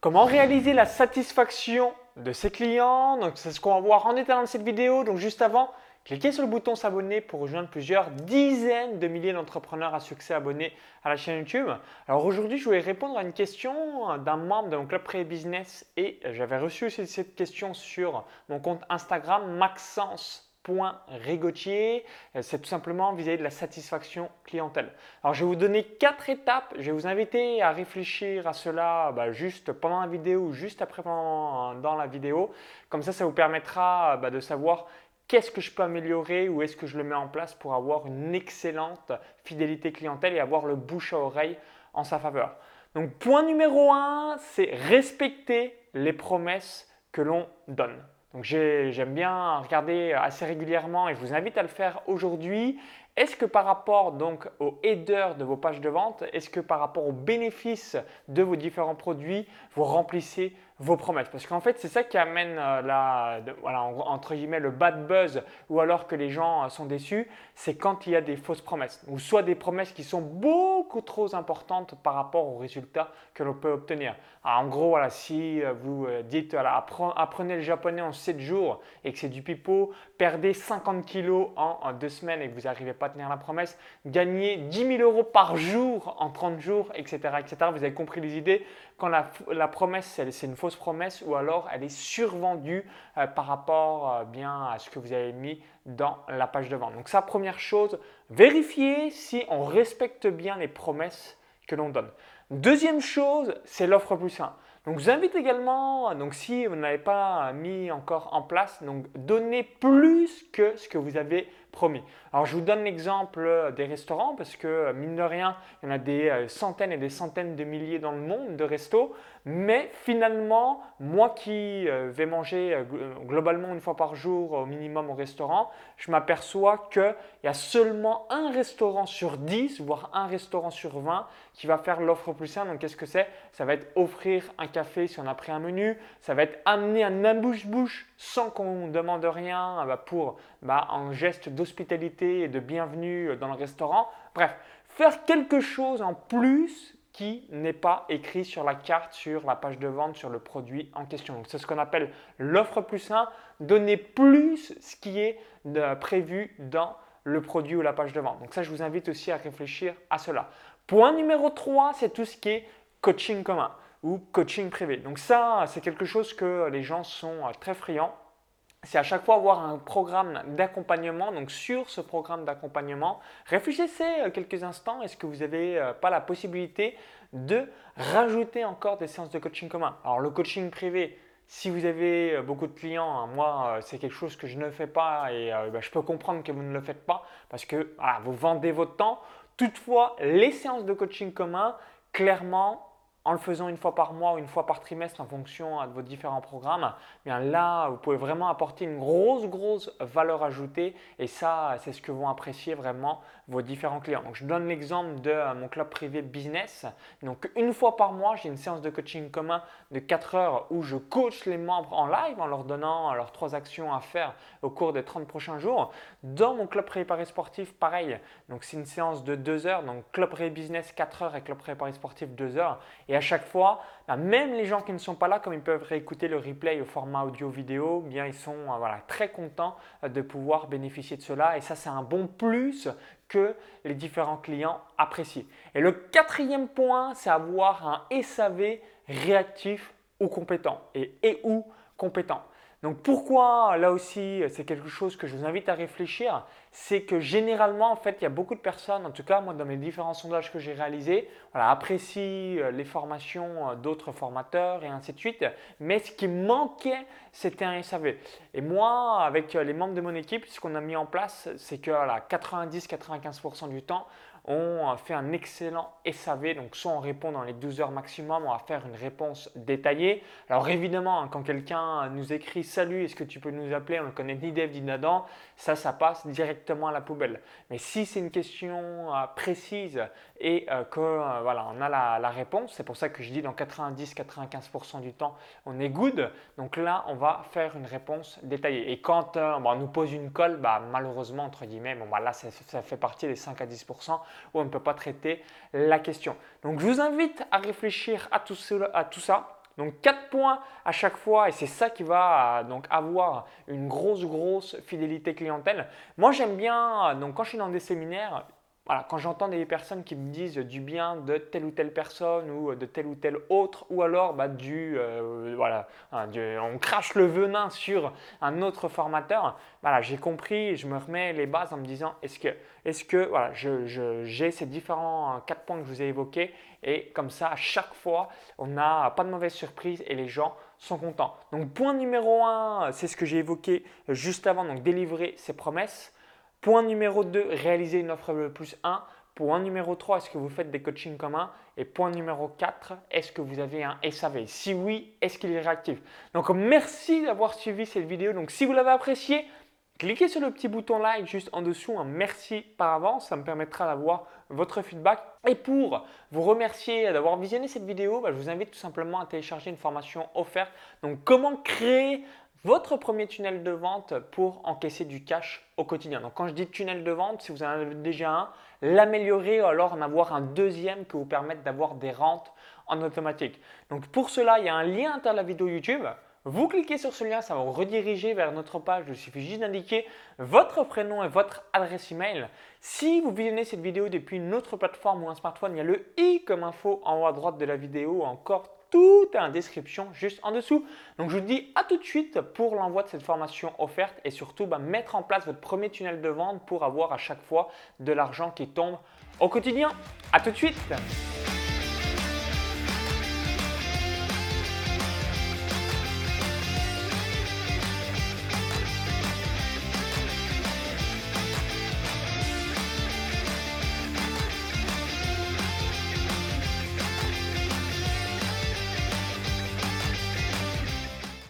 Comment réaliser la satisfaction de ses clients Donc c'est ce qu'on va voir en détail dans cette vidéo. Donc juste avant, cliquez sur le bouton s'abonner pour rejoindre plusieurs dizaines de milliers d'entrepreneurs à succès abonnés à la chaîne YouTube. Alors aujourd'hui, je voulais répondre à une question d'un membre de mon club Pré Business et j'avais reçu aussi cette question sur mon compte Instagram Maxence Rigotier, euh, c'est tout simplement vis-à-vis de la satisfaction clientèle. Alors je vais vous donner quatre étapes, je vais vous inviter à réfléchir à cela bah, juste pendant la vidéo ou juste après dans la vidéo. Comme ça, ça vous permettra bah, de savoir qu'est-ce que je peux améliorer ou est-ce que je le mets en place pour avoir une excellente fidélité clientèle et avoir le bouche à oreille en sa faveur. Donc point numéro un, c'est respecter les promesses que l'on donne. Donc j'aime bien regarder assez régulièrement et je vous invite à le faire aujourd'hui. Est-ce que par rapport donc au header de vos pages de vente, est-ce que par rapport aux bénéfices de vos différents produits, vous remplissez vos promesses? Parce qu'en fait, c'est ça qui amène euh, entre guillemets, le bad buzz ou alors que les gens euh, sont déçus, c'est quand il y a des fausses promesses. Ou soit des promesses qui sont trop importantes par rapport aux résultats que l'on peut obtenir. en gros, voilà, si euh, vous dites apprenez le japonais en 7 jours et que c'est du pipeau, perdez 50 kilos en, en, deux semaines et que vous n'arrivez pas à tenir la promesse, gagnez 10 000 euros par jour en 30 jours, etc. etc. Vous avez compris les idées? Quand la, promesse, c'est une fausse promesse ou alors elle est survendue euh, par rapport euh, bien à ce que vous avez mis dans la page de vente. Donc ça, première chose, vérifiez si on respecte bien les promesses que l'on donne. Deuxième chose, c'est l'offre plus 1. Donc je vous invite également, donc si vous n'avez pas mis encore en place, donc donnez plus que ce que vous avez promis. Alors je vous donne l'exemple des restaurants parce que mine de rien, il y en a des euh, centaines et des centaines de milliers dans le monde de restos, mais finalement, moi qui euh, vais manger euh, globalement une fois par jour au minimum au restaurant, je m'aperçois qu'il y a seulement un restaurant sur 10, voire un restaurant sur 20 qui va faire l'offre plus simple. Donc qu'est-ce que c'est? Ça va être offrir un café si on a pris un menu, ça va être amener un bouche-bouche sans qu'on demande rien bah, pour bah, un geste d'hospitalité et de bienvenue dans le restaurant. Bref, faire quelque chose en plus qui n'est pas écrit sur la carte, sur la page de vente, sur le produit en question. Donc c'est ce qu'on appelle l'offre plus 1, donner plus ce qui est euh, prévu dans le produit ou la page de vente. Donc ça, je vous invite aussi à réfléchir à cela. Point numéro 3, c'est tout ce qui est coaching commun ou coaching privé. Donc ça, c'est quelque chose que les gens sont euh, très friands. C'est à chaque fois avoir un programme d'accompagnement. Donc sur ce programme d'accompagnement, réfléchissez euh, quelques instants. Est-ce que vous n'avez euh, pas la possibilité de rajouter encore des séances de coaching commun? Alors le coaching privé, si vous avez beaucoup de clients, hein, moi, c'est quelque chose que je ne fais pas et bah, je peux comprendre que vous ne le faites pas parce que vous vendez votre temps. Toutefois, les séances de coaching commun, clairement, en le faisant une fois par mois ou une fois par trimestre en fonction de vos différents programmes, eh bien là, vous pouvez vraiment apporter une grosse, grosse valeur ajoutée et ça, c'est ce que vont apprécier vraiment vos différents clients. Donc, je donne l'exemple de euh, mon club privé business. Donc, une fois par mois, j'ai une séance de coaching commun de 4 heures où je coach les membres en live en leur donnant leurs trois actions à faire au cours des 30 prochains jours. Dans mon club privé Paris Sportif, pareil. Donc, c'est une séance de 2 heures. Donc, club privé business 4 heures et club privé Paris Sportif 2 heures. Et à chaque fois, bah, même les gens qui ne sont pas là, comme ils peuvent réécouter le replay au format audio-vidéo, bien ils sont euh, voilà, très contents euh, de pouvoir bénéficier de cela. Et ça, c'est un bon plus que les différents clients apprécient. Et le quatrième point, c'est avoir un SAV réactif ou compétent et, et ou compétent. Donc pourquoi là aussi c'est quelque chose que je vous invite à réfléchir, c'est que généralement en fait il y a beaucoup de personnes, en tout cas moi dans mes différents sondages que j'ai réalisés, voilà, apprécient euh, les formations euh, d'autres formateurs et ainsi de suite, mais ce qui manquait c'était un SAV. Et moi avec euh, les membres de mon équipe, ce qu'on a mis en place c'est que voilà, 90-95% du temps on fait un excellent SAV, donc soit on répond dans les 12 heures maximum, on va faire une réponse détaillée. Alors évidemment, hein, quand quelqu'un nous écrit Salut, est-ce que tu peux nous appeler? On ne connaît ni Dev ni Nadan, ça, ça passe directement à la poubelle. Mais si c'est une question euh, précise et euh, que euh, voilà, on a la, réponse, c'est pour ça que je dis dans 90-95% du temps, on est good. Donc là, on va faire une réponse détaillée. Et quand on nous pose une colle, bah, malheureusement, entre guillemets, bon, bah, là, ça, fait partie des 5 à 10% où on ne peut pas traiter la question. Donc je vous invite à réfléchir à tout, cela, à tout ça. Donc 4 points à chaque fois et c'est ça qui va donc avoir une grosse grosse fidélité clientèle. Moi j'aime bien donc quand je suis dans des séminaires, quand j'entends des personnes qui me disent du bien de telle ou telle personne ou de telle ou telle autre, ou alors bah, du, euh, voilà, hein, on crache le venin sur un autre formateur, voilà, j'ai compris, je me remets les bases en me disant est-ce que, est-ce que voilà, j'ai ces différents euh, quatre points que je vous ai évoqués et comme ça, à chaque fois, on n'a pas de mauvaise surprise et les gens sont contents. Donc, point numéro un, c'est ce que j'ai évoqué juste avant, donc délivrer ses promesses. Point numéro 2, réaliser une offre plus 1. Point numéro 3, est-ce que vous faites des coachings communs? Et point numéro 4, est-ce que vous avez un SAV Si oui, est-ce qu'il est réactif? Donc merci d'avoir suivi cette vidéo. Donc si vous l'avez apprécié, cliquez sur le petit bouton like juste en dessous. Un merci par avance, ça me permettra d'avoir votre feedback. Et pour vous remercier d'avoir visionné cette vidéo, bah, je vous invite tout simplement à télécharger une formation offerte. Donc comment créer votre premier tunnel de vente pour encaisser du cash au quotidien. Donc quand je dis tunnel de vente, si vous en avez déjà un, l'améliorer ou alors en avoir un deuxième qui vous permette d'avoir des rentes en automatique. Donc pour cela, il y a un lien à la vidéo YouTube. Vous cliquez sur ce lien, ça va vous rediriger vers notre page. Il suffit juste d'indiquer votre prénom et votre adresse email. Si vous visionnez cette vidéo depuis une autre plateforme ou un smartphone, il y a le i comme info en haut à droite de la vidéo, encore tout est en description juste en dessous. Donc je vous dis à tout de suite pour l'envoi de cette formation offerte et surtout bah, mettre en place votre premier tunnel de vente pour avoir à chaque fois de l'argent qui tombe au quotidien. À tout de suite